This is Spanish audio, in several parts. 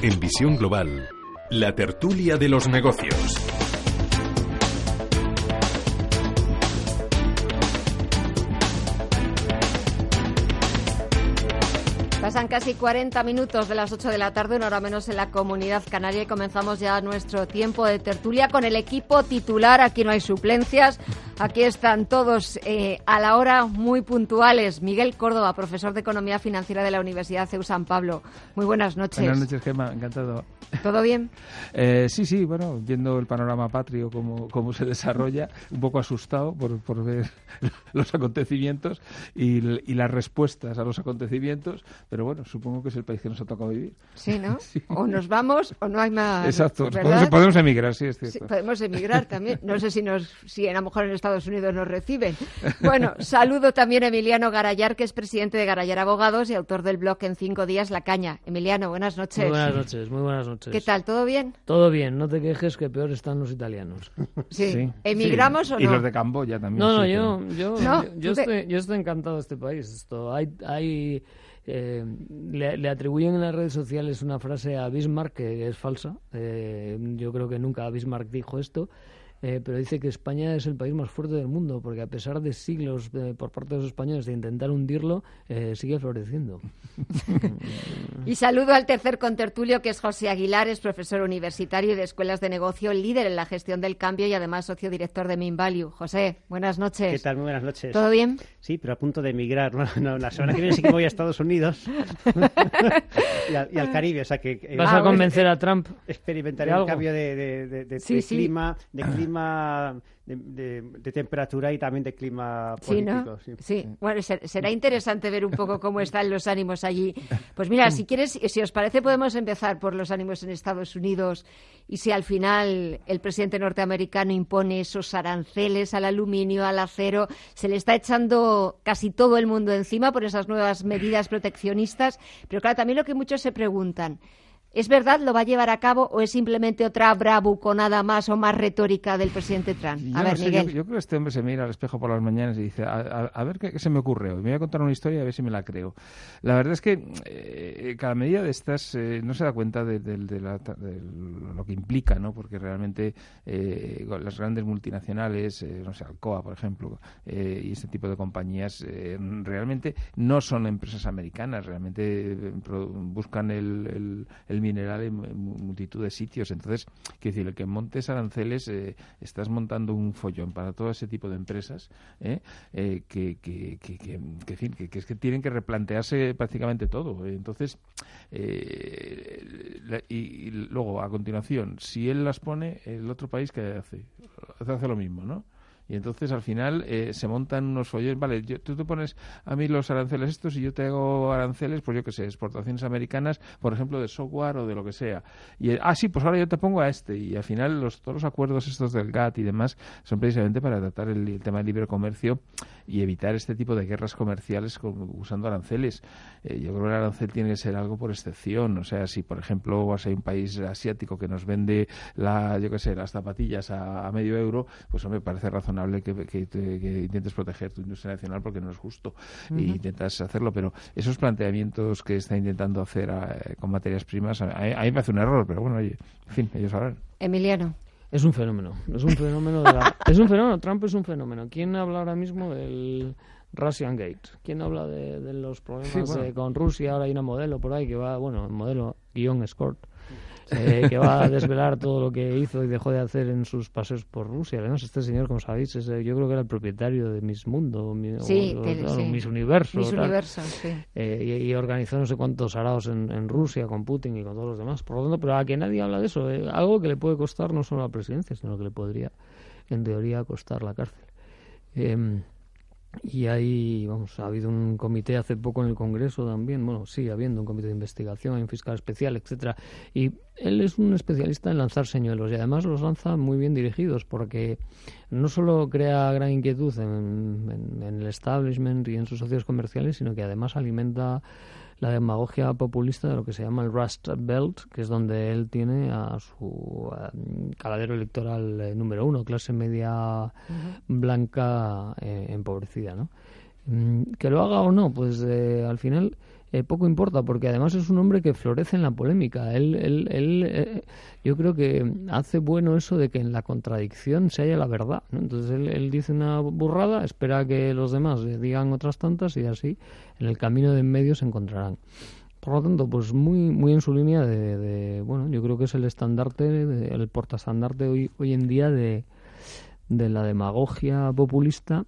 En Visión Global, la tertulia de los negocios. Pasan casi 40 minutos de las 8 de la tarde, una hora menos en la comunidad canaria y comenzamos ya nuestro tiempo de tertulia con el equipo titular. Aquí no hay suplencias, aquí están todos eh, a la hora muy puntuales. Miguel Córdoba, profesor de Economía Financiera de la Universidad CEU San Pablo. Muy buenas noches. Buenas noches, Gemma, encantado. ¿Todo bien? Eh, sí, sí, bueno, viendo el panorama patrio, cómo, cómo se desarrolla, un poco asustado por, por ver los acontecimientos y, y las respuestas a los acontecimientos, pero bueno, supongo que es el país que nos ha tocado vivir. Sí, ¿no? O nos vamos o no hay más. Exacto, podemos, podemos, emigrar, sí, es cierto. Sí, podemos emigrar también. No sé si, nos, si a lo mejor en Estados Unidos nos reciben. Bueno, saludo también a Emiliano Garayar, que es presidente de Garayar Abogados y autor del blog En Cinco Días La Caña. Emiliano, buenas noches. Muy buenas noches, muy buenas noches. ¿Qué tal? ¿Todo bien? Todo bien, no te quejes que peor están los italianos. Sí. sí. ¿Emigramos sí. o no? Y los de Camboya también. No, no, sí, yo, yo, No, yo, yo estoy, yo estoy encantado de este país. Esto, hay, hay eh, le, le atribuyen en las redes sociales una frase a Bismarck que es falsa. Eh, yo creo que nunca Bismarck dijo esto. Eh, pero dice que España es el país más fuerte del mundo, porque a pesar de siglos eh, por parte de los españoles de intentar hundirlo, eh, sigue floreciendo. Y saludo al tercer contertulio, que es José Aguilar, es profesor universitario y de escuelas de negocio, líder en la gestión del cambio y además socio director de Minvalue. José, buenas noches. ¿Qué tal? Muy buenas noches. ¿Todo bien? Sí, pero a punto de emigrar. No, no, la semana que viene sí que voy a Estados Unidos y, al, y al Caribe. O sea que eh, ¿Vas Ah, a convencer a Trump? experimentaré ¿De un cambio de, de- de- de- Sí, de sí. clima, de clima, de, de- de temperatura y también de clima Sí, político. ¿no? sí. Sí. Bueno, ser- será interesante ver un poco cómo están los ánimos allí. Pues mira, si quieres, si os parece, podemos empezar por los ánimos en Estados Unidos y si al final el presidente norteamericano impone esos aranceles al aluminio, al acero, se le está echando casi todo el mundo encima por esas nuevas medidas proteccionistas. Pero claro, también lo que muchos se preguntan. ¿Es verdad lo va a llevar a cabo o es simplemente otra bravuconada más o más retórica del presidente Trump? Yo A no ver, sé, Miguel. Yo, yo creo que este hombre se mira al espejo por las mañanas y dice, a, a- a ver qué, qué se me ocurre hoy. Me voy a contar una historia y a ver si me la creo. La verdad es que eh, cada medida de estas eh, no se da cuenta de, de- de la- de lo que implica, ¿no? Porque realmente eh, las grandes multinacionales, eh, no sé, Alcoa, por ejemplo, eh, y este tipo de compañías, eh, realmente no son empresas americanas, realmente buscan el, el- el mineral en, multitud de sitios. Entonces, quiero decir, el que montes aranceles, eh, estás montando un follón para todo ese tipo de empresas ¿eh? Eh, que, que, que, que- que, fin, que, que es que tienen que replantearse prácticamente todo. Entonces, eh, la- y, y luego, a continuación, si él las pone, el otro país, ¿qué hace? Hace lo mismo, ¿no? Y entonces al final eh, se montan unos follones. Vale, yo- tú te pones a mí los aranceles estos y yo te hago aranceles, pues yo qué sé, exportaciones americanas, por ejemplo, de software o de lo que sea. Y ah, sí, pues ahora yo te pongo a este. Y al final los, todos los acuerdos estos del GATT y demás son precisamente para tratar el tema del libre comercio y evitar este tipo de guerras comerciales con- usando aranceles. Eh, yo creo que el arancel tiene que ser algo por excepción. O sea, si por ejemplo vas a un país asiático que nos vende la, yo qué sé, las zapatillas a, a medio euro, pues hombre, parece razonable que, que te- que intentes proteger tu industria nacional porque no es justo y intentas hacerlo. Pero esos planteamientos que está intentando hacer eh, con materias primas, a, a mí me hace un error, pero bueno, oye, en fin, ellos sabrán. Emiliano. Es un fenómeno, es un fenómeno de la- es un fenómeno, Trump es un fenómeno. ¿Quién habla ahora mismo del Russian Gate? ¿Quién habla de, de los problemas Sí, bueno. con Rusia? Ahora hay una modelo por ahí que va, bueno, modelo guion escort, eh, que va a desvelar todo lo que hizo y dejó de hacer en sus paseos por Rusia. Además, este señor, como sabéis, es, eh, yo creo que era el propietario de Miss Mundo, mi- o- Sí, o, del- claro, sí. Miss Universo. Miss tal. Universo, sí. Eh, y, y organizó no sé cuántos araos en, en Rusia con Putin y con todos los demás. Por lo tanto, pero a que nadie habla de eso, eh, algo que le puede costar no solo la presidencia, sino que le podría, en teoría, costar la cárcel. Y ahí, vamos, ha habido un comité hace poco en el Congreso también, bueno, sigue habiendo un comité de investigación, hay un fiscal especial, etcétera. Y él es un especialista en lanzar señuelos y además los lanza muy bien dirigidos porque no solo crea gran inquietud en el establishment y en sus socios comerciales, sino que además alimenta la demagogia populista de lo que se llama el Rust Belt, que es donde él tiene a su eh, caladero electoral eh, número uno, clase media blanca eh, empobrecida, ¿no? Mm, Que lo haga o no, pues eh, al final eh, poco importa, porque además es un hombre que florece en la polémica. Él, él, él eh, yo creo que hace bueno eso de que en la contradicción se haya la verdad. Entonces él, dice una burrada, espera que los demás digan otras tantas y así en el camino de en medio se encontrarán. Por lo tanto, pues muy, muy en su línea de, de bueno, yo creo que es el estandarte, el portaestandarte hoy, hoy en día de, de la demagogia populista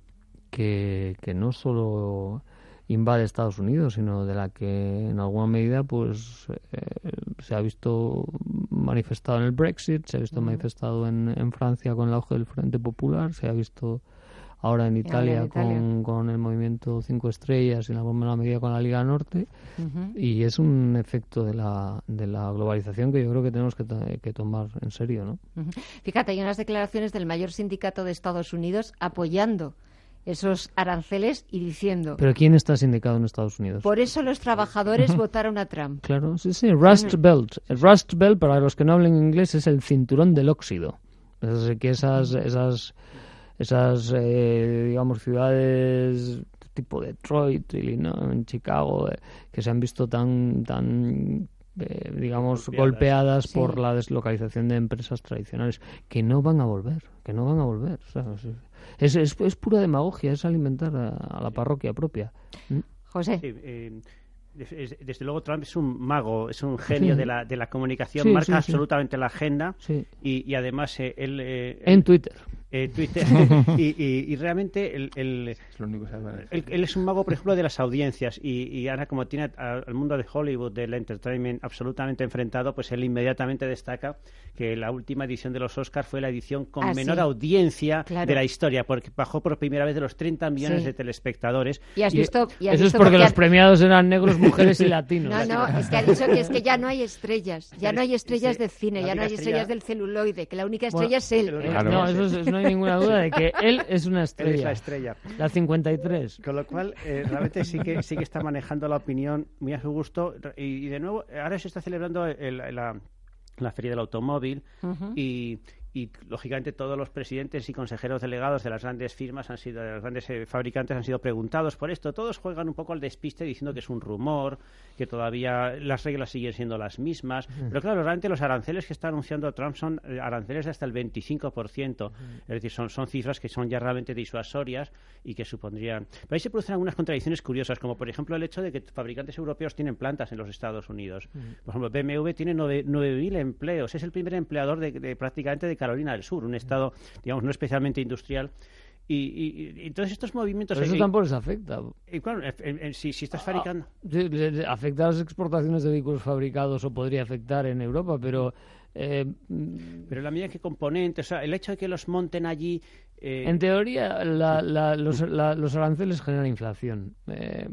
que, que no solo invade Estados Unidos, sino de la que en alguna medida pues eh, se ha visto manifestado en el Brexit, se ha visto manifestado en, en, Francia con el auge del Frente Popular, se ha visto ahora en Italia. Con, con, el movimiento Cinco Estrellas y en alguna medida con la Liga Norte, uh -huh. y es un efecto de la, de la globalización que yo creo que tenemos que, que tomar en serio. ¿no? Uh -huh. Fíjate, hay unas declaraciones del mayor sindicato de Estados Unidos apoyando esos aranceles y diciendo. ¿Pero quién está sindicado en Estados Unidos? Por eso los trabajadores votaron a Trump. Claro, sí, sí. Rust Belt. El Rust Belt, para los que no hablen inglés, es el cinturón del óxido. Es que esas, esas, esas eh, digamos, ciudades tipo Detroit, Illinois, Chicago, eh, que se han visto tan, tan eh, digamos, golpeadas, golpeadas sí. por la deslocalización de empresas tradicionales, que no van a volver, que no van a volver. O sea, es, es, es, pura demagogia, es alimentar a, a la parroquia propia. ¿Mm? José. Sí, eh, desde luego Trump es un mago, es un genio sí. de, la, de la comunicación, sí, marca absolutamente la agenda y, y, además eh, él... Eh, en Twitter. Eh, Twitter. y, y, y, realmente él, él, es él, él, es un mago, por ejemplo, de las audiencias. Y, ahora, como tiene al mundo de Hollywood, del entertainment, absolutamente enfrentado, pues él inmediatamente destaca que la última edición de los Oscars fue la edición con ah, menor sí. audiencia claro. de la historia, porque bajó por primera vez de los 30 millones sí. de telespectadores. ¿Y has visto, y has eso visto es porque que los premiados eran negros, mujeres y latinos. No, no, es que ha dicho que es que ya no hay estrellas, ya no hay estrellas Sí, de cine, ya no hay estrellas estrella- del celuloide, que la única estrella Bueno, es él. el ¿eh? único- Claro. No, eso, es- no hay ninguna duda de que él es una Él estrella. es la estrella. La 53. Con lo cual, eh, realmente sí que, sí que está manejando la opinión muy a su gusto. Y, y de nuevo, ahora se está celebrando el- la, la Feria del Automóvil y, y, lógicamente, todos los presidentes y consejeros delegados de las grandes firmas han sido, de los grandes eh, fabricantes han sido preguntados por esto. Todos juegan un poco al despiste diciendo que es un rumor, que todavía las reglas siguen siendo las mismas. Pero claro, realmente los aranceles que está anunciando Trump son eh, aranceles de hasta el 25%. Es decir, son, son cifras que son ya realmente disuasorias y que supondrían... Pero ahí se producen algunas contradicciones curiosas, como por ejemplo el hecho de que fabricantes europeos tienen plantas en los Estados Unidos. Por ejemplo, BMW tiene nueve- 9.000 empleos. Es el primer empleador de, de prácticamente de Carolina del Sur, un estado, digamos, no especialmente industrial. Y, y- y entonces estos movimientos... Pero eso tampoco les afecta. y claro, eh, si, si estás fabricando... Sí, le- le afecta a las exportaciones de vehículos fabricados o podría afectar en Europa, pero eh, Pero en la medida que componentes, o sea, el hecho de que los monten allí... eh, en teoría la- la- los, la- los aranceles generan inflación. eh,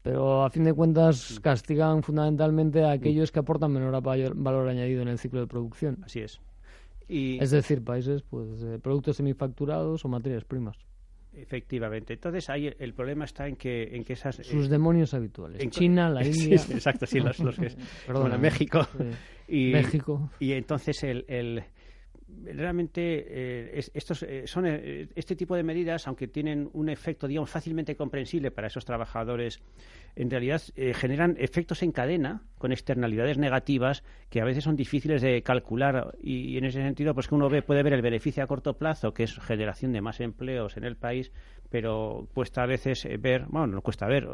pero a fin de cuentas castigan fundamentalmente a aquellos que aportan menor valor añadido en el ciclo de producción. Así es. Y, Es decir, países, pues, eh, productos semifacturados o materias primas. Efectivamente. Entonces ahí el, problema está en que, en que esas... Sus eh, demonios habituales. en- China, la India. sí, exacto, sí, los, los que... Perdona, bueno, México. sí. Y, México. Y entonces el... el- realmente eh, es- estos eh, son eh, este tipo de medidas aunque tienen un efecto digamos fácilmente comprensible para esos trabajadores en realidad eh, generan efectos en cadena con externalidades negativas que a veces son difíciles de calcular. Y, en ese sentido pues que uno ve puede ver el beneficio a corto plazo que es generación de más empleos en el país pero cuesta a veces eh, ver, bueno, no cuesta ver,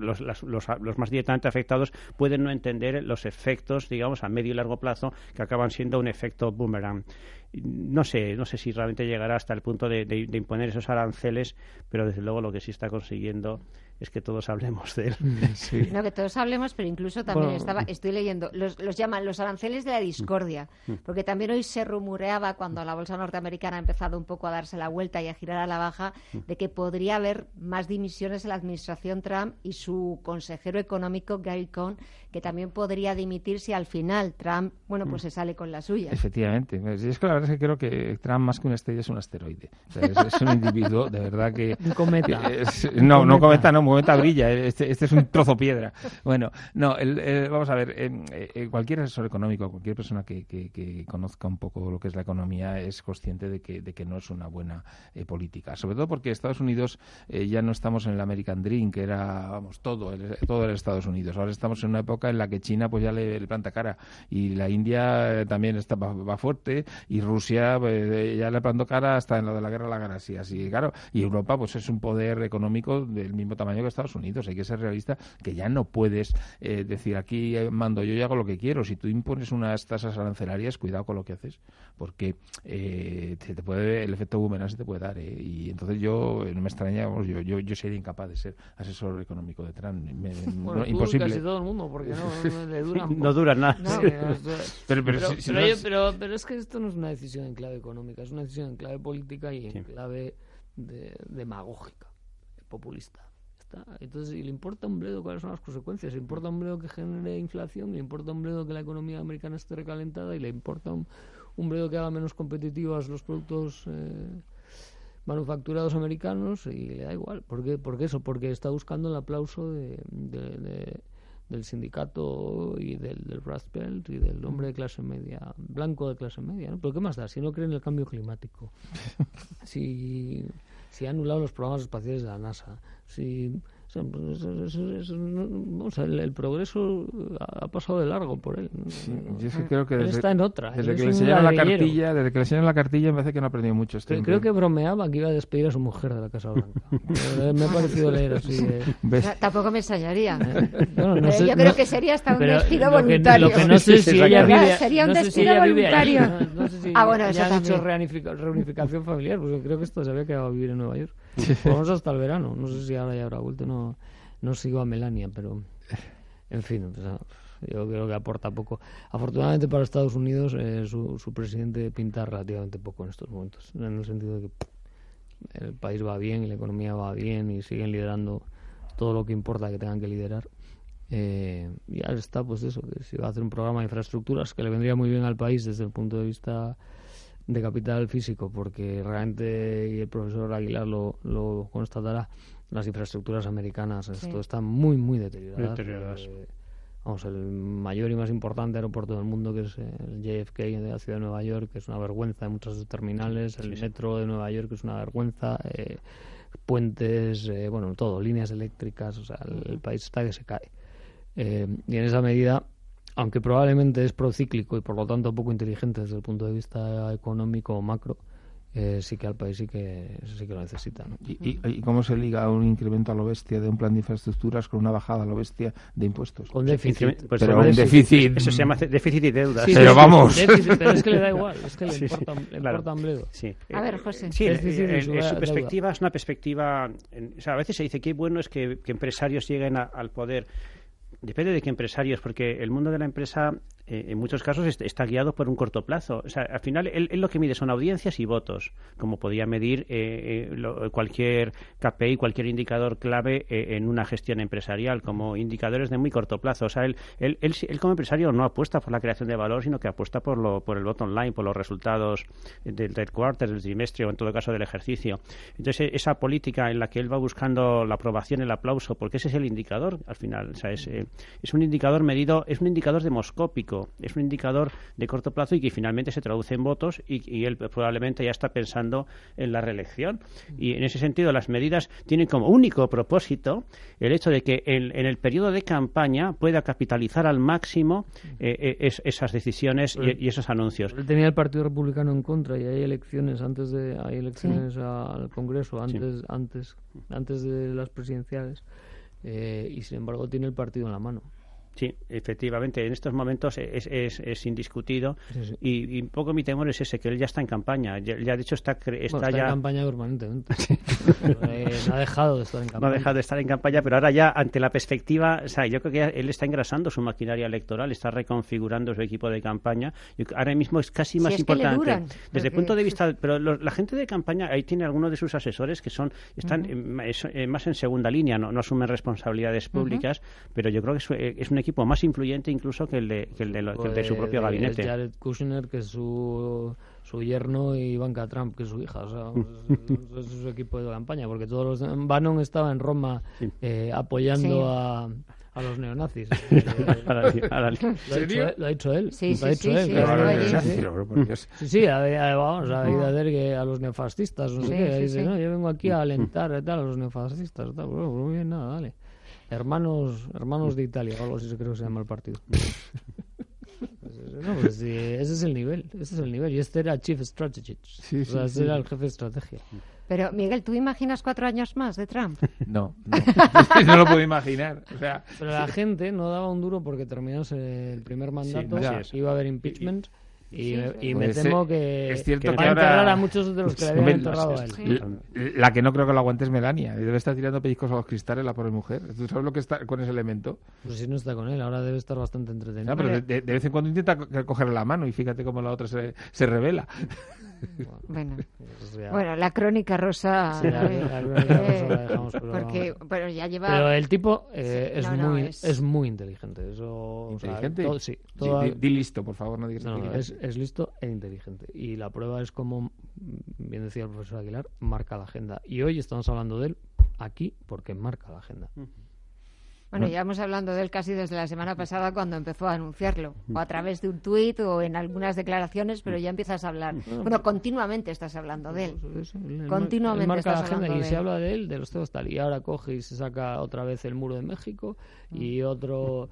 los, las- los- los más directamente afectados pueden no entender los efectos, digamos, a medio y largo plazo que acaban siendo un efecto boomerang. No sé, no sé si realmente llegará hasta el punto de, de- de imponer esos aranceles, pero desde luego lo que sí está consiguiendo es que todos hablemos de él. Sí. No, que todos hablemos, pero incluso también Bueno. estaba, estoy leyendo, los, los llaman los aranceles de la discordia, porque también hoy se rumoreaba cuando la bolsa norteamericana ha empezado un poco a darse la vuelta y a girar a la baja, de que podría haber más dimisiones en la administración Trump y su consejero económico Gary Cohn, que también podría dimitir si al final Trump, bueno, pues se sale con la suya. Efectivamente. Es que la verdad es que creo que Trump más que una estrella es un asteroide. O sea, es, es un individuo de verdad que... Un cometa. es- no, no cometa, no, un cometa brilla, este, este, es un trozo piedra. Bueno, no, el, vamos a ver, eh, cualquier asesor económico, cualquier persona que, que, conozca un poco lo que es la economía es consciente de que, de que no es una buena política. Sobre todo porque Estados Unidos ya no estamos en el American Dream, que era, vamos, todo, el, todo el Estados Unidos. Ahora estamos en una época en la que China pues ya le, planta cara y la India también está va, fuerte y Rusia pues, ya le plantó cara hasta en lo de la guerra de la galaxia. Así, claro, y Europa pues es un poder económico del mismo tamaño que Estados Unidos. Hay que ser realista que ya no puedes eh, decir aquí mando yo y hago lo que quiero. Si tú impones unas tasas arancelarias, cuidado con lo que haces, porque eh, te puede, el efecto boomerang se te puede dar. ¿eh? Y entonces yo no me extraña, yo, yo, yo sería incapaz de ser asesor económico de Trump. imposible. Casi todo el mundo, porque no, le dura, no dura nada. pero, pero, es que esto no es una decisión en clave económica, es una decisión en clave política y en clave de, demagógica, populista. Entonces, le importa un bledo cuáles son las consecuencias, le importa un bledo que genere inflación, le importa un bledo que la economía americana esté recalentada y le importa un, un bledo que haga menos competitivas los productos eh, manufacturados americanos y le da igual. ¿Por qué? Porque eso, porque está buscando el aplauso de, del sindicato y del, del Rust Belt y del hombre de clase media, blanco de clase media. ¿no? ¿Pero qué más da? Si no cree en el cambio climático, si, si ha anulado los programas espaciales de la NASA, si el, progreso ha pasado de largo por él. yo creo que desde, está en otra. Desde que le enseñaron la cartilla, desde que le enseñaron la cartilla, me parece que no ha aprendido mucho. Este creo, que bromeaba que iba a despedir a su mujer de la Casa Blanca. me ha parecido leer así. Eh. Tampoco me ensayaría. yo creo que sería hasta un despido voluntario. Lo que no sé si ella vive, sería un despido voluntario. ah, bueno, eso también. hecho reunificación familiar, porque creo que esto se había quedado a vivir en Nueva York. Vamos hasta el verano. No sé si ahora ya habrá vuelto. No no sigo a Melania, pero en fin, yo creo que aporta poco. Afortunadamente para Estados Unidos, eh, su, su, presidente pinta relativamente poco en estos momentos, en el sentido de que el país va bien y la economía va bien y siguen liderando todo lo que importa que tengan que liderar. Eh, y ahora está, pues eso, que si va a hacer un programa de infraestructuras que le vendría muy bien al país desde el punto de vista de capital físico, porque realmente, y el profesor Aguilar lo, lo constatará, las infraestructuras americanas, esto está muy, muy deteriorado. Eh, vamos, el mayor y más importante aeropuerto del mundo, que es el JFK de la ciudad de Nueva York, que es una vergüenza en muchos de sus terminales, el metro de Nueva York, que es una vergüenza, eh, puentes, eh, bueno, todo, líneas eléctricas, o sea, el, país está que se cae. y en esa medida, aunque probablemente es procíclico y por lo tanto poco inteligente desde el punto de vista económico o macro, eh, sí que al país sí que, sí que lo necesita. ¿Y, cómo se liga un incremento a lo bestia de un plan de infraestructuras con una bajada a lo bestia de impuestos? Con déficit. Pues pero un déficit. Eso se llama déficit y deuda. pero vamos. pero es que le da igual, es que le importa, le importa un bledo. A ver, José. Sí, su perspectiva es una perspectiva. o sea, a veces se dice que bueno es que, empresarios lleguen al poder. Depende de qué empresarios, porque el mundo de la empresa eh, en muchos casos está guiado por un corto plazo. O sea, al final él, lo que mide son audiencias y votos, como podía medir eh, eh, cualquier KPI, cualquier indicador clave en una gestión empresarial, como indicadores de muy corto plazo. O sea, él, él, él, como empresario no apuesta por la creación de valor, sino que apuesta por, lo, por el voto online, por los resultados del third quarter, del trimestre o en todo caso del ejercicio. Entonces, esa política en la que él va buscando la aprobación, el aplauso, porque ese es el indicador al final. O sea, es, es un indicador medido, es un indicador demoscópico es un indicador de corto plazo y que finalmente se traduce en votos y, él probablemente ya está pensando en la reelección. Y en ese sentido las medidas tienen como único propósito el hecho de que en, el periodo de campaña pueda capitalizar al máximo eh, eh, esas decisiones y, esos anuncios. Él tenía el Partido Republicano en contra y hay elecciones antes de hay elecciones al Congreso antes antes antes de las presidenciales eh, y sin embargo tiene el partido en la mano. Sí, efectivamente, en estos momentos es, es, es indiscutido Y, un poco mi temor es ese, que él ya está en campaña, ya, de hecho está, está, ya... en campaña permanentemente. Eh, no ha dejado de estar en campaña. No ha dejado de estar en campaña, pero ahora ya ante la perspectiva, o sea, yo creo que él está engrasando su maquinaria electoral, está reconfigurando su equipo de campaña. ahora mismo es casi más importante. desde el punto de vista, pero la gente de campaña, ahí tiene algunos de sus asesores que son están más en segunda línea, no, no asumen responsabilidades públicas, pero yo creo que es, es un equipo más influyente incluso que el de, que el de, lo- que el de su propio Pues, gabinete. Jared Kushner, que es su, su yerno, y Ivanka Trump, que es su hija. O sea, es, es su equipo de campaña, porque todos los. Bannon estaba en Roma eh, apoyando Sí. a, a los neonazis. Lo ha, dicho, él- lo ha dicho él. Sí, lo ha sí, dicho sí, él, sí, claro, a, a- vamos, a ir a ver que a los neofascistas, no sé Sí, qué. sí, dice, sí. no, yo vengo aquí a alentar y tal, a los neofascistas. Tal. Bueno, muy bien, nada, dale. Hermanos, hermanos de Italia, o algo así creo que se llama el partido. Pues no, pues sí, ese es el nivel, ese es el nivel. Y este era Chief Strategist. Sí, o sí, sea, este sí. era el jefe de estrategia. Pero, Miguel, ¿tú imaginas cuatro años más de Trump? No, no. no lo puedo imaginar. O sea, Pero la gente no daba un duro porque terminase el primer mandato, iba a haber impeachment. Y, y me Pues, temo eh, que, es cierto que que va a ahora- enterrar a muchos de los que le habían enterrado a él. la, la que no creo que lo aguante es Melania. Debe estar tirando pellizcos a los cristales la pobre mujer. ¿Tú sabes lo que está con ese elemento? Pues si no está con él, ahora debe estar bastante entretenido. No, pero de, vez en cuando intenta co- cogerle la mano y fíjate cómo la otra se, se revela. Bueno, Pues ya- bueno la crónica rosa. Sí, la- eh, la crónica rosa eh, la dejamos, pero porque, pero ya lleva. Pero el tipo eh, Sí, es, no, no, muy, es- es... muy inteligente. Eso, o sea, ¿Inteligente? todo- sí, Di- toda- di, di listo, por favor, no digas no, es, es listo e inteligente. Y la prueba es como, bien decía el profesor Aguilar, marca la agenda. Y hoy estamos hablando de él aquí porque marca la agenda. Bueno, llevamos hablando de él casi desde la semana pasada cuando empezó a anunciarlo, o a través de un tuit o en algunas declaraciones, pero ya empiezas a hablar. Bueno, continuamente estás hablando de él. Continuamente él marca la estás agenda hablando y de se él. habla de él, de los temas tal. Y ahora coge y se saca otra vez el muro de México y otro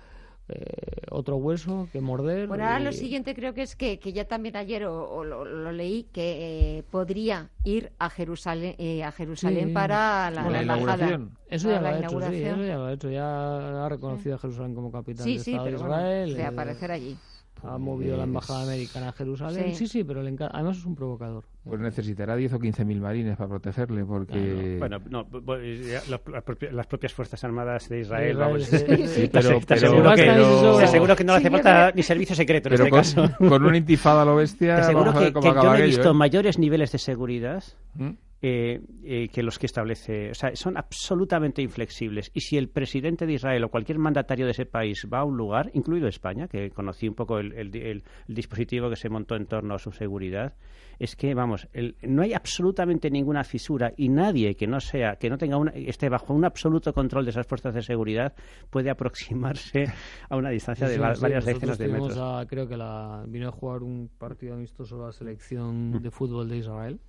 eh, otro hueso que morder. Bueno, ahora y- lo siguiente creo que es que, que ya también ayer o, o lo, lo leí que eh, podría ir a Jerusalén, eh, a Jerusalén Sí. para la, inauguración. Eso ya lo la ha hecho, sí, inauguración. eso ya lo ha hecho. Ya ha reconocido a Jerusalén como capital Sí, de bueno, Israel. de eh, aparecer allí. ha movido la embajada americana a Jerusalén. Sí. Sí, sí, pero le encanta. Además es un provocador. Pues necesitará 10 o 15 mil marines para protegerle, porque... Bueno, no, ya las, propias- las propias Fuerzas Armadas de Israel, vamos, aseguro que, que no le hace falta ni servicio secreto en pero este con, caso. con una intifada a lo bestia, Te aseguro vamos a que, ver cómo que yo no he visto ¿eh? mayores niveles de seguridad ¿Mm? Eh, eh, que los que establece. O sea, son absolutamente inflexibles. Y si el presidente de Israel o cualquier mandatario de ese país va a un lugar, incluido España, que conocí un poco el, el- el- el dispositivo que se montó en torno a su seguridad, es que, vamos, el- no hay absolutamente ninguna fisura y nadie que no sea, que no tenga una, esté bajo un absoluto control de esas fuerzas de seguridad puede aproximarse a una distancia de Sí, va- sí, varias decenas de metros. a- creo que la, vino a jugar un partido amistoso a la selección de fútbol de Israel.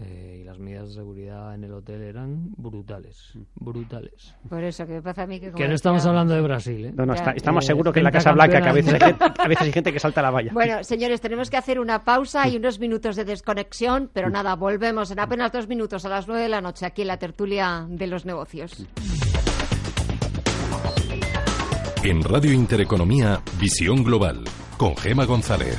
Eh, y las medidas de seguridad en el hotel eran brutales, brutales. Por eso que me pasa a mí que... como Que no estamos hablando de Brasil, ¿eh? No, no, está- estamos eh, seguros que en la Casa Blanca que a veces, hay, mundial. gente- a veces hay gente que salta la valla. Bueno, señores, tenemos que hacer una pausa y unos minutos de desconexión, pero nada, volvemos en apenas dos minutos a las nueve de la noche aquí en la tertulia de los negocios. En Radio Intereconomía, Visión Global, con Gema González.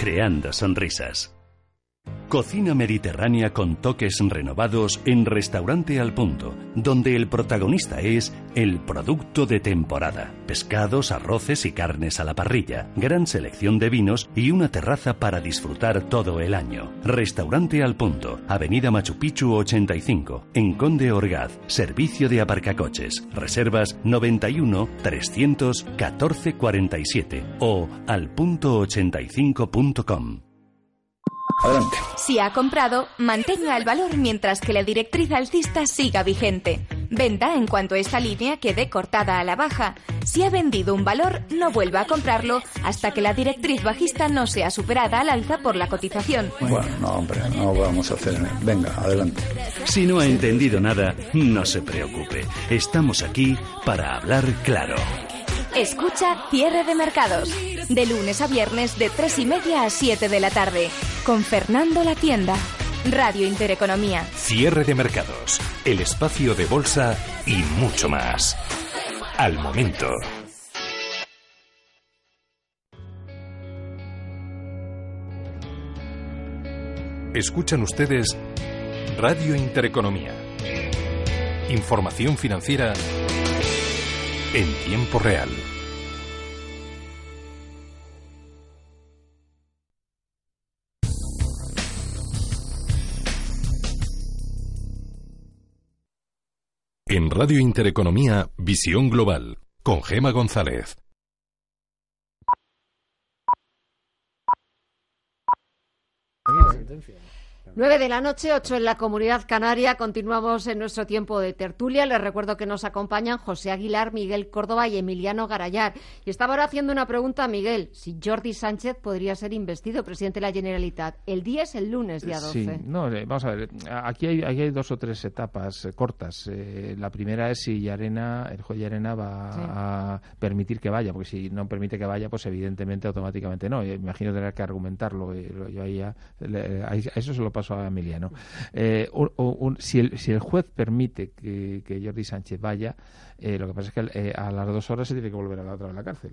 creando sonrisas. Cocina mediterránea con toques renovados en Restaurante al Punto, donde el protagonista es el producto de temporada. Pescados, arroces y carnes a la parrilla, gran selección de vinos y una terraza para disfrutar todo el año. Restaurante al Punto, Avenida Machu Picchu 85, en Conde Orgaz, servicio de aparcacoches. Reservas 91 300 14 47 o alpunto85.com. Adelante. Si ha comprado, mantenga el valor mientras que la directriz alcista siga vigente. Venda en cuanto esta línea quede cortada a la baja. Si ha vendido un valor, no vuelva a comprarlo hasta que la directriz bajista no sea superada al alza por la cotización. Bueno, no, hombre, no vamos a hacer. Venga, adelante. Si no ha entendido nada, no se preocupe. Estamos aquí para hablar claro. Escucha Cierre de Mercados. De lunes a viernes de 3 y media a 7 de la tarde. Con Fernando La Tienda. Radio Intereconomía. Cierre de mercados. El espacio de bolsa y mucho más. Al momento. Escuchan ustedes Radio Intereconomía. Información financiera en tiempo real. En Radio Intereconomía, Visión Global, con Gema González. 9 de la noche, 8 en la Comunidad Canaria. Continuamos en nuestro tiempo de tertulia. Les recuerdo que nos acompañan José Aguilar, Miguel Córdoba y Emiliano Garayar. Y estaba ahora haciendo una pregunta a Miguel. Si Jordi Sánchez podría ser investido presidente de la Generalitat. El día es el lunes, día 12. Sí, no, eh, vamos a ver. Aquí hay, aquí hay dos o tres etapas eh, cortas. Eh, la primera es si Yarena, el juez Yarena va Sí. a permitir que vaya, porque si no permite que vaya, pues evidentemente automáticamente no. Imagino tener que argumentarlo. lo- Yo ahí le- a eso se lo paso a Emiliano. Eh, un- un- si, el, si el juez permite que, que Jordi Sánchez vaya, eh, lo que pasa es que eh, a las dos horas se tiene que volver a la otra vez a la cárcel.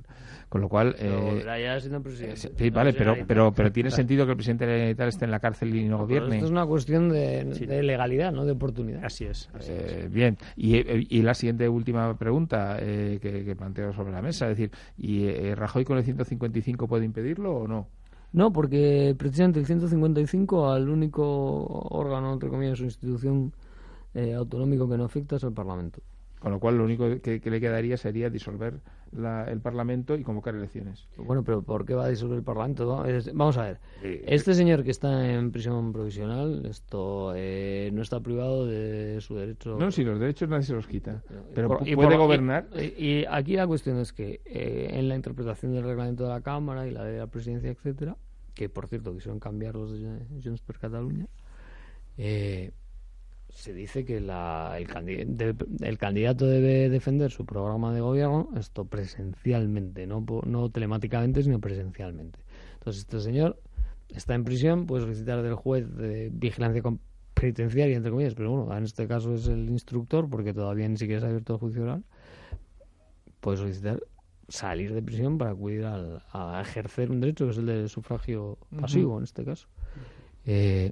Con lo cual. Pero eh, siendo presidente. Sí, No, vale, pero, pero, pero tiene sentido que el presidente de la Generalitat esté en la cárcel y no gobierne. Esto es una cuestión de, Sí. de legalidad, no de oportunidad. Así es. así es. Eh, bien, y, eh, y la siguiente última pregunta eh, que, que planteo sobre la mesa, es decir, ¿y eh, Rajoy con el 155 puede impedirlo o no? No, porque precisamente el 155 al único órgano, entre comillas, o institución eh, autonómico que no afecta es el Parlamento. Con lo cual, lo único que, que le quedaría sería disolver la- el Parlamento y convocar elecciones. Bueno, pero ¿por qué va a disolver el Parlamento? Es- Vamos a ver. Eh, Este señor que está en prisión provisional, esto eh, no está privado de su derecho. No, si los derechos nadie se los quita, pero Por- puede por- gobernar. Y, y aquí la cuestión es que eh, en la interpretación del reglamento de la Cámara y la de la presidencia, etcétera, que por cierto quisieron cambiar los de Junts per Catalunya, eh, se dice que la- el, de- el candidato debe defender su programa de gobierno, esto presencialmente, no, no telemáticamente, sino presencialmente. Entonces, este señor está en prisión, puede solicitar del juez de vigilancia penitenciaria, entre comillas, pero bueno, en este caso es el instructor, porque todavía ni siquiera se ha abierto el juicio oral, puede solicitar salir de prisión para acudir al- a ejercer un derecho que es el de sufragio pasivo en este caso. Eh,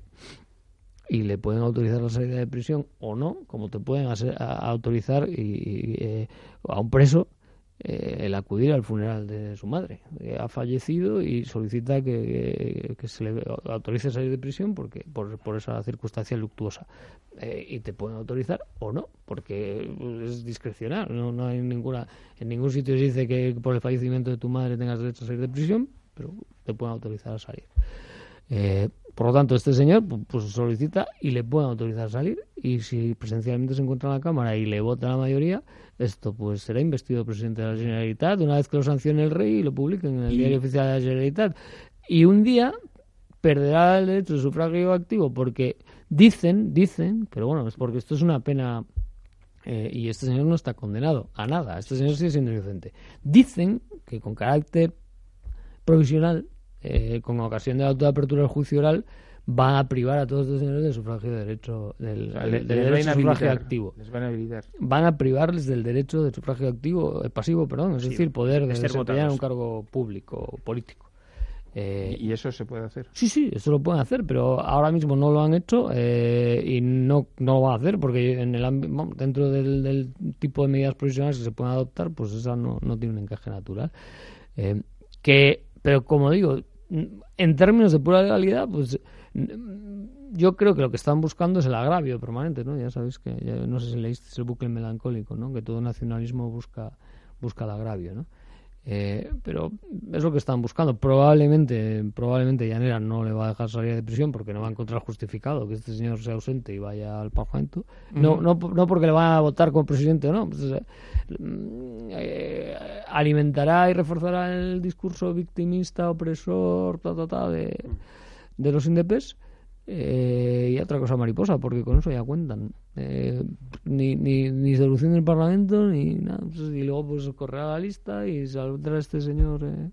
y le pueden autorizar la salida de prisión o no, como te pueden hacer- autorizar y, eh, a un preso eh, el acudir al funeral de su madre. Eh, ha fallecido y solicita que, que se le autorice salir de prisión porque por, por esa circunstancia luctuosa. Eh, y te pueden autorizar o no, porque es discrecional. No, no hay ninguna en ningún sitio se dice que por el fallecimiento de tu madre tengas derecho a salir de prisión, pero te pueden autorizar a salir. Por lo tanto, este señor pu- pues solicita y le pueden autorizar a salir y si presencialmente se encuentra en la Cámara y le vota la mayoría, esto pues será investido presidente de la Generalitat una vez que lo sancione el rey y lo publiquen en el diario oficial de la Generalitat. Y un día perderá el derecho de sufragio activo porque dicen, dicen, pero bueno, es porque esto es una pena eh, y este señor no está condenado a nada, este señor sigue siendo inocente. Dicen que con carácter provisional, eh, con ocasión de la autoapertura del juicio oral, van a privar a todos estos señores del sufragio de derecho, del, O sea, van a derecho sufragio activo. Les van a habilitar. Van a privarles del derecho de sufragio activo, eh, pasivo, perdón, es Sí, decir, poder de desempeñar un cargo público o político. Eh, Y, eso se puede hacer. Sí, sí, eso lo pueden hacer, pero ahora mismo no lo han hecho eh, y no, no lo van a hacer porque en el vamos, dentro del, del tipo de medidas provisionales que se pueden adoptar, pues esa no, no tiene un encaje natural. Eh, que, pero como digo, en términos de pura legalidad, pues yo creo que lo que están buscando es el agravio permanente, ¿no? Ya sabéis que, ya- no sé si leíste el bucle melancólico, ¿no? Que todo nacionalismo busca, busca el agravio, ¿no? Eh, pero es lo que están buscando. Probablemente, probablemente Llanera no le va a dejar salir de prisión porque no va a encontrar justificado que este señor sea ausente y vaya al Parlamento. No, no, no porque le van a votar como presidente o no. Pues, eh, eh, alimentará y reforzará el discurso victimista, opresor, ta, ta, ta, de, de los indepes. Eh, y otra cosa mariposa, porque con eso ya cuentan. Eh, ni, ni, ni solución del Parlamento, ni nada. Pues, y luego pues correrá la lista y saldrá este señor eh,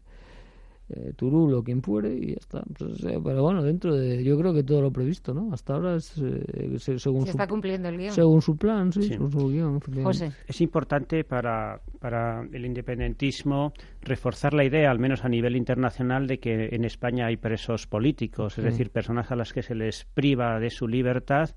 eh, Turul o quien fuere y ya está. Pues, eh, pero bueno, dentro de... Yo creo que todo lo previsto, ¿no? Hasta ahora es eh, se- según, Se su, está cumpliendo el guion. según su plan, sí, Sí. según su guion. José. Es importante para, para el independentismo reforzar la idea, al menos a nivel internacional, de que en España hay presos políticos, es decir, personas a las que se les priva de su libertad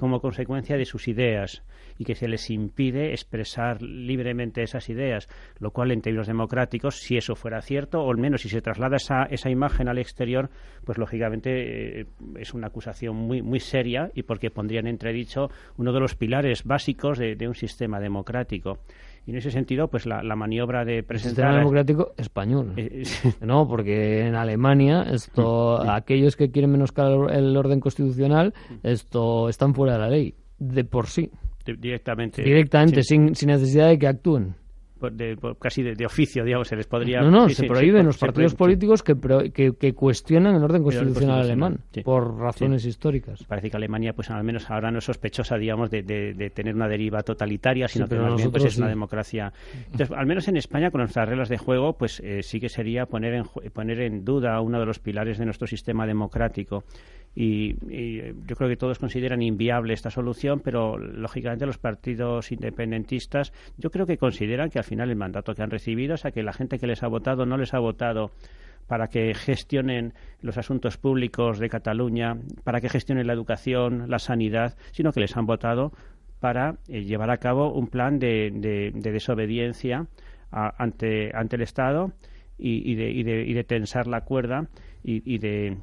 como consecuencia de sus ideas y que se les impide expresar libremente esas ideas, lo cual en términos democráticos, si eso fuera cierto, o al menos si se traslada esa, esa imagen al exterior, pues lógicamente eh, es una acusación muy, muy seria y porque pondría en entredicho uno de los pilares básicos de, de un sistema democrático. Y en ese sentido, pues la, la maniobra de El presentar... sistema democrático español. Eh, No, porque en Alemania esto, aquellos que quieren menoscabar el orden constitucional, esto están fuera de la ley, de por sí, di- directamente... directamente, sí, sin, sin necesidad de que actúen. De- casi de, de oficio, digamos, se les podría... No, no, sí, se sí, prohíben sí, los partidos políticos que, pro- que, que cuestionan el orden constitucional constitucional, alemán por razones históricas. Parece que Alemania, pues al menos ahora no es sospechosa, digamos, de, de- de tener una deriva totalitaria, sino que más bien pues, es una democracia. Entonces, al menos en España, con nuestras reglas de juego, pues eh, sí que sería poner en, poner en duda uno de los pilares de nuestro sistema democrático. Y, y, eh, yo creo que todos consideran inviable esta solución, pero lógicamente los partidos independentistas, yo creo que consideran que al final el mandato que han recibido, o sea, que la gente que les ha votado no les ha votado para que gestionen los asuntos públicos de Cataluña, para que gestionen la educación, la sanidad, sino que les han votado para eh, llevar a cabo un plan de, de- de desobediencia ante, ante el Estado y, de, y, de, y de tensar la cuerda y de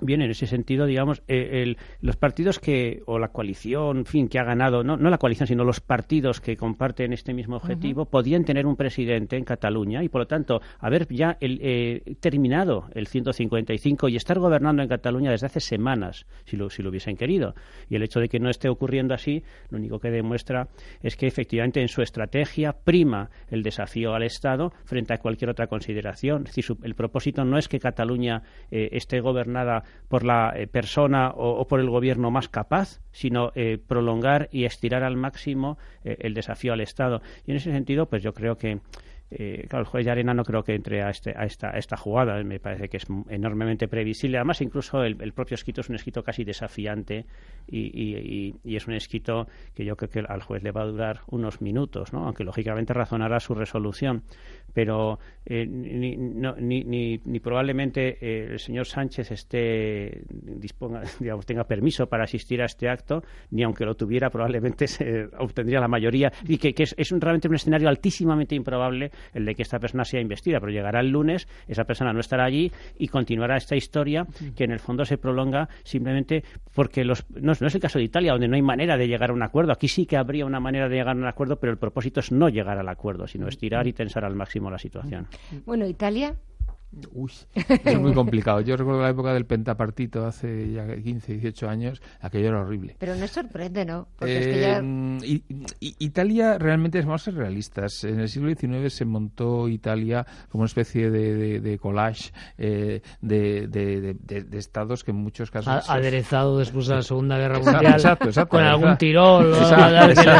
Bien, en ese sentido, digamos, eh, el- los partidos que, o la coalición, en fin, que ha ganado, no, no la coalición, sino los partidos que comparten este mismo objetivo, podían tener un presidente en Cataluña y, por lo tanto, haber ya el, eh, terminado el 155 y estar gobernando en Cataluña desde hace semanas, si lo, si lo hubiesen querido. Y el hecho de que no esté ocurriendo así, lo único que demuestra es que, efectivamente, en su estrategia prima el desafío al Estado frente a cualquier otra consideración. Es decir, su- el propósito no es que Cataluña eh, esté gobernada por la eh, persona o, o por el gobierno más capaz, sino eh, prolongar y estirar al máximo eh, el desafío al Estado. Y en ese sentido, pues yo creo que eh, claro, el juez Arena no creo que entre a, este, a, esta, a esta jugada, me parece que es enormemente previsible. Además, incluso el, propio escrito es un escrito casi desafiante y, y- y- y es un escrito que yo creo que al juez le va a durar unos minutos, ¿no? aunque lógicamente razonará su resolución. Pero eh, ni, no- ni, ni- ni probablemente eh, el señor Sánchez esté disponga, digamos, tenga permiso para asistir a este acto, ni aunque lo tuviera probablemente se obtendría la mayoría y que, que es, es un- realmente un escenario altísimamente improbable el de que esta persona sea investida, pero llegará el lunes, esa persona no estará allí y continuará esta historia que en el fondo se prolonga simplemente porque los, no, es- no es el caso de Italia, donde no hay manera de llegar a un acuerdo. Aquí sí que habría una manera de llegar a un acuerdo, pero el propósito es no llegar al acuerdo, sino estirar y tensar al máximo la situación. Bueno, Italia, Uy, es muy complicado. Yo recuerdo la época del pentapartito hace ya 15, 18 años, aquello era horrible. pero no sorprende, ¿no? Porque es que ya... Eh, I- Italia realmente, vamos a ser realistas, en el siglo XIX se montó Italia como una especie de, de- de collage eh, de, de- de- de- de estados que en muchos casos... A- aderezado después de la Segunda Guerra Mundial exacto, exacto, con exacto. algún tirol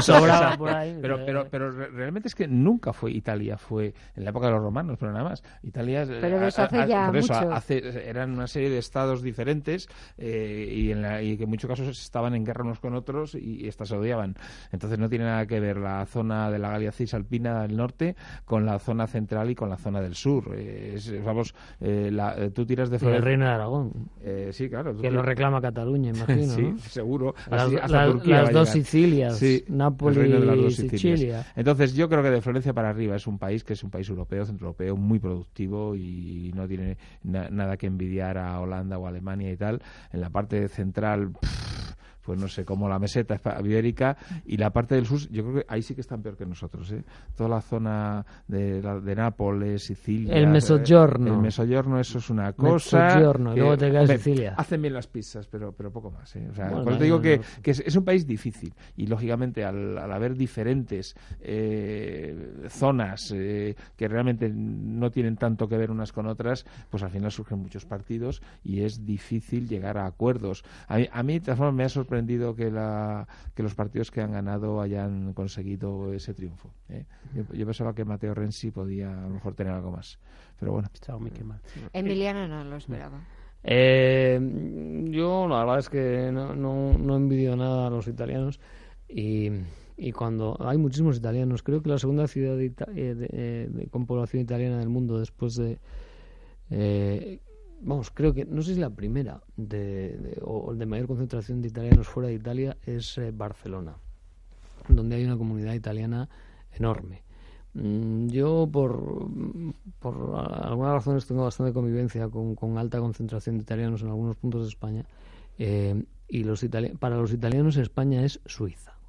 sobraba por ahí. Pero, pero, pero re- realmente es que nunca fue Italia, fue en la época de los romanos, pero nada más. Italia, eh, Pero eso hace ya por eso, mucho. hace- eran una serie de estados diferentes eh, y, en la- y que en muchos casos estaban en guerra unos con otros y, y estas se odiaban. Entonces no tiene nada que ver la zona de la Galia Cisalpina del norte con la zona central y con la zona del sur. Eh, es- vamos, eh, la- eh, tú tiras de Y el. Reino de Aragón, Eh, sí, claro. tú que lo reclama Cataluña, imagino. Sí, ¿no? seguro. Las, Así hasta las- Turquía las dos. Sicilias, Sí, Nápoles y Sicilias. Sicilia. Entonces, yo creo que de Florencia para arriba es un país que es un país europeo, centroeuropeo, muy productivo y no tiene na- nada que envidiar a Holanda o Alemania y tal. En la parte central, pues no sé, como la meseta ibérica y la parte del sur, yo creo que ahí sí que están peor que nosotros, ¿eh? Toda la zona de, de Nápoles, Sicilia. El Mesogiorno. El Mesogiorno, eso es una cosa. Mesogiorno, luego te quedas Sicilia. Hacen bien las pizzas, pero, pero poco más, ¿eh? O sea, por eso te digo que, que es, un país difícil y lógicamente al, al haber diferentes eh, zonas eh, que realmente no tienen tanto que ver unas con otras, pues al final surgen muchos partidos y es difícil llegar a acuerdos. A mí, a mí de todas formas, me ha sorprendido que, la, que los partidos que han ganado hayan conseguido ese triunfo. ¿eh? Yo, pensaba que Mateo Renzi podía a lo mejor tener algo más, pero bueno. Emiliano no lo esperaba. Eh, yo la verdad es que no, no, no envidio nada a los italianos y y cuando hay muchísimos italianos, creo que la segunda ciudad de, eh, de, con población italiana del mundo después de, eh, creo que, no sé si la primera de, o de mayor concentración de italianos fuera de Italia es eh, Barcelona, donde hay una comunidad italiana enorme. Mm, yo, por, por algunas razones, tengo bastante convivencia con, con alta concentración de italianos en algunos puntos de España. y los para los italianos España es Suiza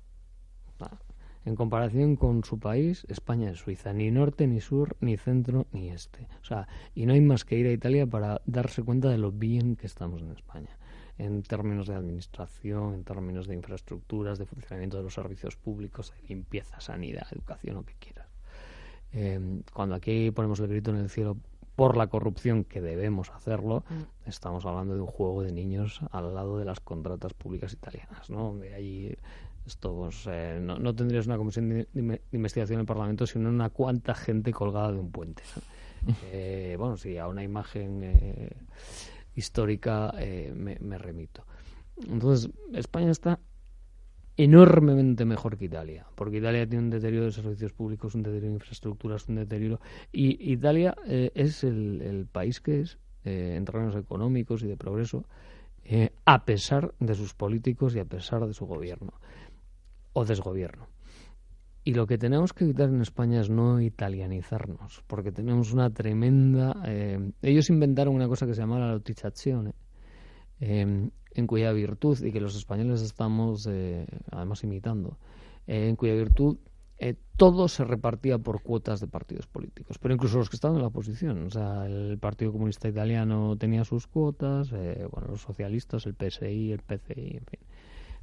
en comparación con su país, España es Suiza, ni norte, ni sur, ni centro, ni este. O sea, y no hay más que ir a Italia para darse cuenta de lo bien que estamos en España, en términos de administración, en términos de infraestructuras, de funcionamiento de los servicios públicos, de limpieza, sanidad, educación, lo que quieras. Eh, cuando aquí ponemos el grito en el cielo por la corrupción que debemos hacerlo, mm. estamos hablando de un juego de niños al lado de las contratas públicas italianas, ¿no? Donde hay esto pues, eh, no, no, tendrías una comisión de, investigación en el Parlamento, sino una cuanta gente colgada de un puente. Eh, bueno, sí, a una imagen eh, histórica me, me, remito. Entonces, España está enormemente mejor que Italia, porque Italia tiene un deterioro de servicios públicos, un deterioro de infraestructuras, un deterioro... Y Italia es el, el, país que es, en términos económicos y de progreso, a pesar de sus políticos y a pesar de su gobierno o desgobierno. Y lo que tenemos que evitar en España es no italianizarnos, porque tenemos una tremenda... Eh, ellos inventaron una cosa que se llama la lotizazione, eh, en cuya virtud, y que los españoles estamos eh, además imitando, en cuya virtud todo se repartía por cuotas de partidos políticos, pero incluso los que estaban en la oposición. O sea, el Partido Comunista Italiano tenía sus cuotas, bueno, los socialistas, el PSI, el PCI, en fin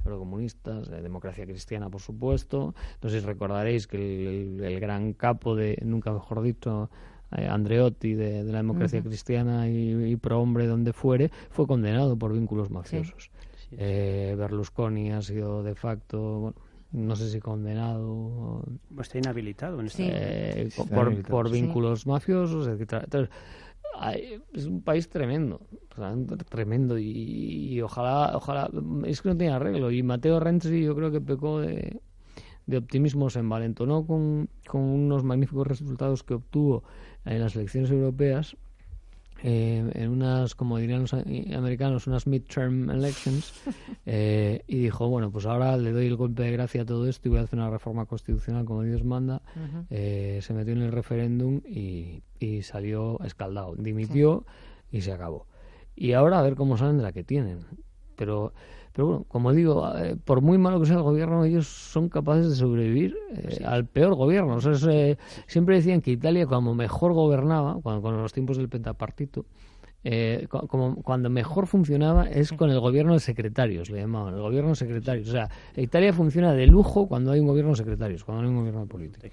comunistas, de democracia cristiana, por supuesto. Entonces recordaréis que el, gran capo de, nunca mejor dicho, eh, Andreotti de, la democracia cristiana y, pro hombre donde fuere, fue condenado por vínculos mafiosos. Eh, Berlusconi ha sido de facto, bueno, no sé si condenado. Está inhabilitado en este eh, por, por vínculos mafiosos, etc. Entonces, es un país tremendo, tremendo y, ojalá, ojalá, es que no tiene arreglo y Mateo Renzi yo creo que pecó de, de optimismo, se envalentonó con, con unos magníficos resultados que obtuvo en las elecciones europeas eh, en unas, como dirían los americanos, unas midterm elections, eh, y dijo, bueno, pues ahora le doy el golpe de gracia a todo esto y voy a hacer una reforma constitucional como Dios manda. Eh, se metió en el referéndum y, y salió escaldado. Dimitió y se acabó. Y ahora a ver cómo salen de la que tienen. Pero pero bueno, como digo, eh, por muy malo que sea el gobierno, ellos son capaces de sobrevivir eh, al peor gobierno. O sea, eh, siempre decían que Italia, cuando mejor gobernaba, cuando, con los tiempos del pentapartito, eh, como cuando mejor funcionaba es con el gobierno de secretarios, le llamaban, el gobierno de secretarios. O sea, Italia funciona de lujo cuando hay un gobierno de secretarios, cuando no hay un gobierno político.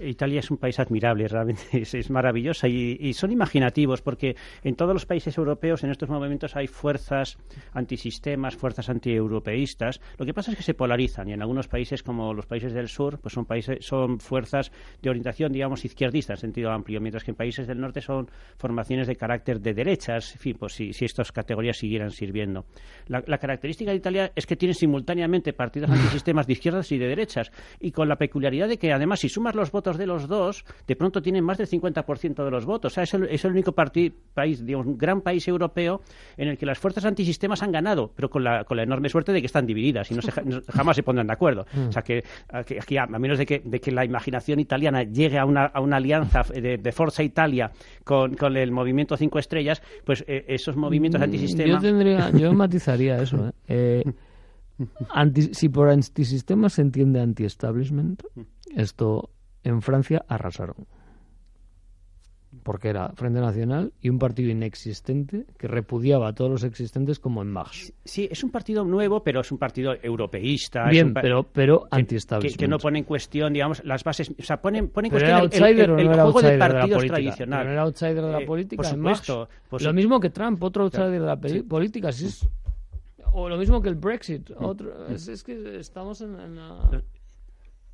Italia es un país admirable, realmente es, es maravillosa y, son imaginativos porque en todos los países europeos en estos momentos hay fuerzas antisistemas, fuerzas antieuropeístas. Lo que pasa es que se polarizan y en algunos países como los países del sur pues son países son fuerzas de orientación digamos izquierdista en sentido amplio, mientras que en países del norte son formaciones de carácter de derechas, en fin, pues si, si estas categorías siguieran sirviendo. La, característica de Italia es que tiene simultáneamente partidos antisistemas de izquierdas y de derechas, y con la peculiaridad de que además si sumas los votos de los dos, de pronto tienen más del 50% de los votos. O sea, es el, es el único país, digamos, un gran país europeo en el que las fuerzas antisistemas han ganado, pero con la, con la enorme suerte de que están divididas y no, se, jamás se pondrán de acuerdo. O sea, que aquí, a, menos de que, de que la imaginación italiana llegue a una, a una alianza de, de Forza Italia con, con el movimiento Cinco Estrellas, pues eh, esos movimientos mm, antisistema... Yo tendría, yo matizaría eso, ¿eh? Eh, si por antisistema se entiende anti-establishment, esto en Francia arrasaron porque era Frente Nacional y un partido inexistente que repudiaba a todos los existentes como en Marx. Sí, es un partido nuevo, pero es un partido europeísta. Bien, pero, pero anti que, que, no pone en cuestión, digamos, las bases. O sea, pone, pone en cuestión el, el, el, juego de partidos tradicional. Pero era outsider de la eh, política. por supuesto. Pues, lo mismo que Trump, otro outsider de la política. es, o lo mismo que el Brexit. Otro, es, que estamos en, en la...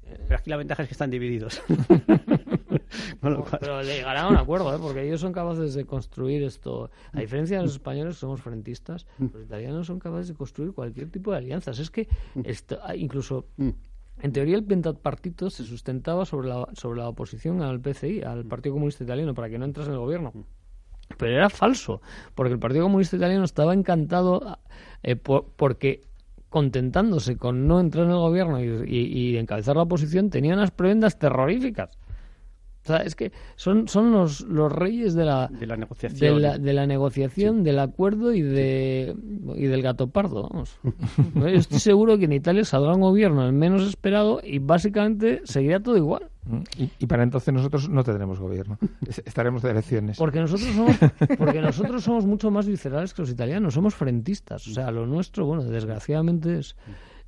Pero aquí la ventaja es que están divididos. Pero llegarán a un acuerdo, ¿eh? porque ellos son capaces de construir esto. A diferencia de los españoles, somos frentistas, mm. los italianos son capaces de construir cualquier tipo de alianzas. Es que mm. esto, ah, incluso. Mm. En teoría, el pentapartito se sustentaba sobre la, sobre la oposición al PCI, al Partido Comunista Italiano, para que no entrase en el gobierno. Pero era falso, porque el Partido Comunista Italiano estaba encantado eh, porque contentándose con no entrar en el gobierno y, encabezar la oposición, tenía unas prebendas terroríficas. O sea, es que son, son los, los reyes de la, de la negociación, de la, negociación del acuerdo y, de, y del gato pardo. Vamos. Yo estoy seguro que en Italia saldrá un gobierno el menos esperado y básicamente seguirá todo igual. Mm, y, para entonces nosotros no tendremos gobierno. Estaremos de elecciones. Porque nosotros somos, porque nosotros somos mucho más viscerales que los italianos. Somos frentistas. O sea, lo nuestro, bueno, desgraciadamente es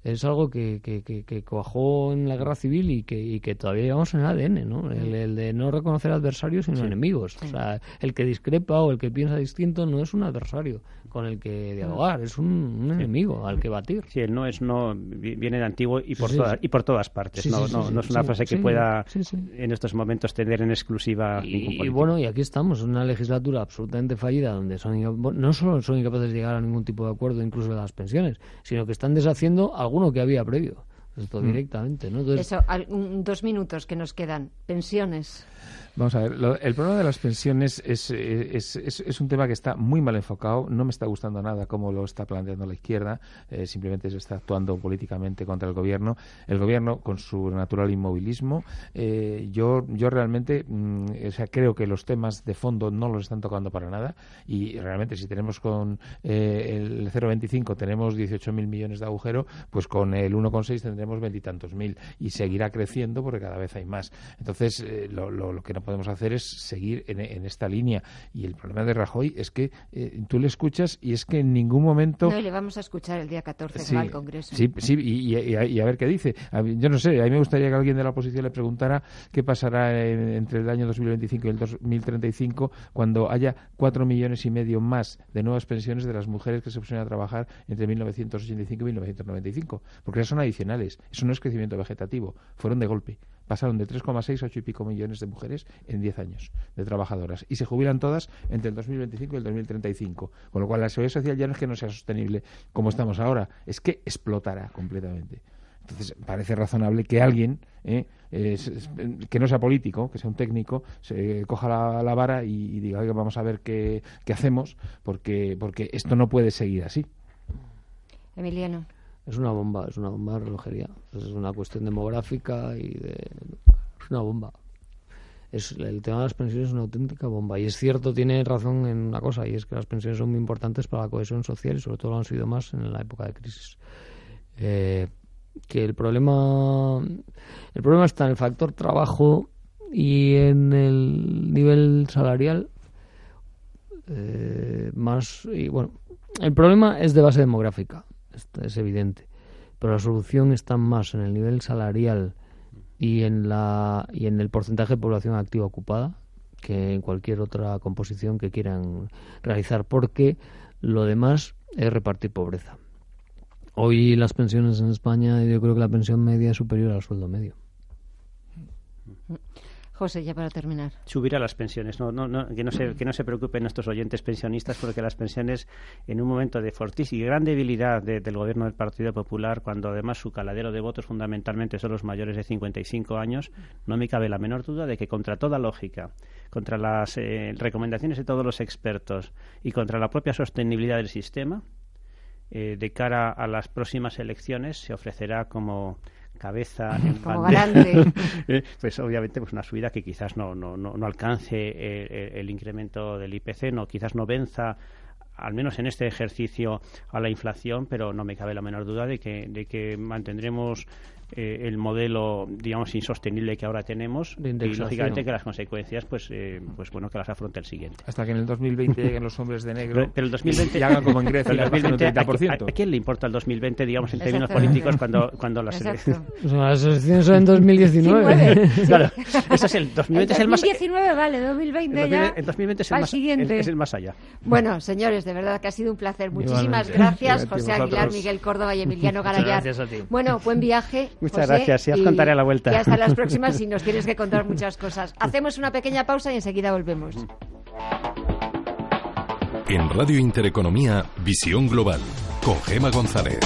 es algo que, que, que, cuajó en la guerra civil y que, y que todavía llevamos en el ADN, ¿no? El, de no reconocer adversarios sino enemigos. O sea, el que discrepa o el que piensa distinto no es un adversario con el que dialogar, es un, enemigo al que batir. Sí, el no es no viene de antiguo y por, todas, y por todas partes. no, no, no, es una frase que pueda en estos momentos tener en exclusiva. Y, y, bueno, y aquí estamos, una legislatura absolutamente fallida donde son no solo son incapaces de llegar a ningún tipo de acuerdo, incluso de las pensiones, sino que están deshaciendo alguno que había previo. Esto mm. directamente, ¿no? Eso, dos minutos que nos quedan. Pensiones. Vamos a ver, el problema de las pensiones es, es, un tema que está muy mal enfocado. No me está gustando nada cómo lo está planteando la izquierda. Eh, simplemente se está actuando políticamente contra el gobierno. El gobierno, con su natural inmovilismo, eh, yo, yo realmente mm, o sea, creo que los temas de fondo no los están tocando para nada. Y realmente, si tenemos con eh, el 0,25 tenemos 18.000 millones de agujero, pues con el 1,6 tendremos veintitantos mil. Y seguirá creciendo porque cada vez hay más. Entonces, lo, lo, lo que no podemos hacer es seguir en, esta línea. Y el problema de Rajoy es que eh, tú le escuchas y es que en ningún momento... No, le vamos a escuchar el día 14 al Congreso. Sí, sí y, a, ver qué dice. yo no sé, a mí me gustaría que alguien de la oposición le preguntara qué pasará entre el año 2025 y el 2035 cuando haya cuatro millones y medio más de nuevas pensiones de las mujeres que se pusieron a trabajar entre 1985 y 1995. Porque esas son adicionales. Eso no es crecimiento vegetativo. Fueron de golpe pasaron de 3,6 a 8 y pico millones de mujeres en 10 años de trabajadoras y se jubilan todas entre el 2025 y el 2035. Con lo cual la seguridad social ya no es que no sea sostenible como estamos ahora, es que explotará completamente. Entonces parece razonable que alguien ¿eh? que no sea político, que sea un técnico, se coja la, vara y, diga, oiga, vamos a ver qué, qué hacemos, porque, porque esto no puede seguir así. Emiliano. Es una bomba, es una bomba de relojería. Es una cuestión demográfica y de... Es una bomba. Es, el tema de las pensiones es una auténtica bomba. Y es cierto, tiene razón en una cosa, y es que las pensiones son muy importantes para la cohesión social y sobre todo lo han sido más en la época de crisis. Eh, que el problema el problema está en el factor trabajo y en el nivel salarial eh, más y bueno el problema es de base demográfica es evidente. Pero la solución está más en el nivel salarial y en, la, y en el porcentaje de población activa ocupada que en cualquier otra composición que quieran realizar, porque lo demás es repartir pobreza. Hoy las pensiones en España, yo creo que la pensión media es superior al sueldo medio. José, ya para terminar. Subir a las pensiones. No, no, no, que, no se, que no se preocupen nuestros oyentes pensionistas porque las pensiones, en un momento de fortísima y gran debilidad del gobierno del Partido Popular, cuando además su caladero de votos fundamentalmente son los mayores de 55 años, no me cabe la menor duda de que contra toda lógica, contra las eh, recomendaciones de todos los expertos y contra la propia sostenibilidad del sistema, eh, de cara a las próximas elecciones se ofrecerá como cabeza en Como garante. Eh, pues obviamente pues una subida que quizás no, no, no, alcance el, incremento del IPC, no quizás no venza al menos en este ejercicio, a la inflación, pero no me cabe la menor duda de que, de que mantendremos eh, el modelo, digamos, insostenible que ahora tenemos y, lógicamente, que las consecuencias, pues, eh, pues bueno, que las afronte el siguiente. Hasta que en el 2020 lleguen los hombres de negro pero, el 2020, y hagan como en Grecia, el 2020, ¿a, quién le importa el 2020, digamos, en términos políticos, cuando, cuando las elecciones... las elecciones son en 2019. claro, eso es el 2020 el es el más... 2019, vale, 2020 el ya... El 2020 es el, más, siguiente. es el más allá. Bueno, señores, de verdad que ha sido un placer. Muchísimas gracias, José Aguilar, Miguel Córdoba y Emiliano Garayar. Gracias a ti. Bueno, buen viaje. Muchas gracias os contaré a la vuelta. Y hasta las próximas si nos tienes que contar muchas cosas. Hacemos una pequeña pausa y enseguida volvemos. En Radio Intereconomía, Visión Global, con Gema González.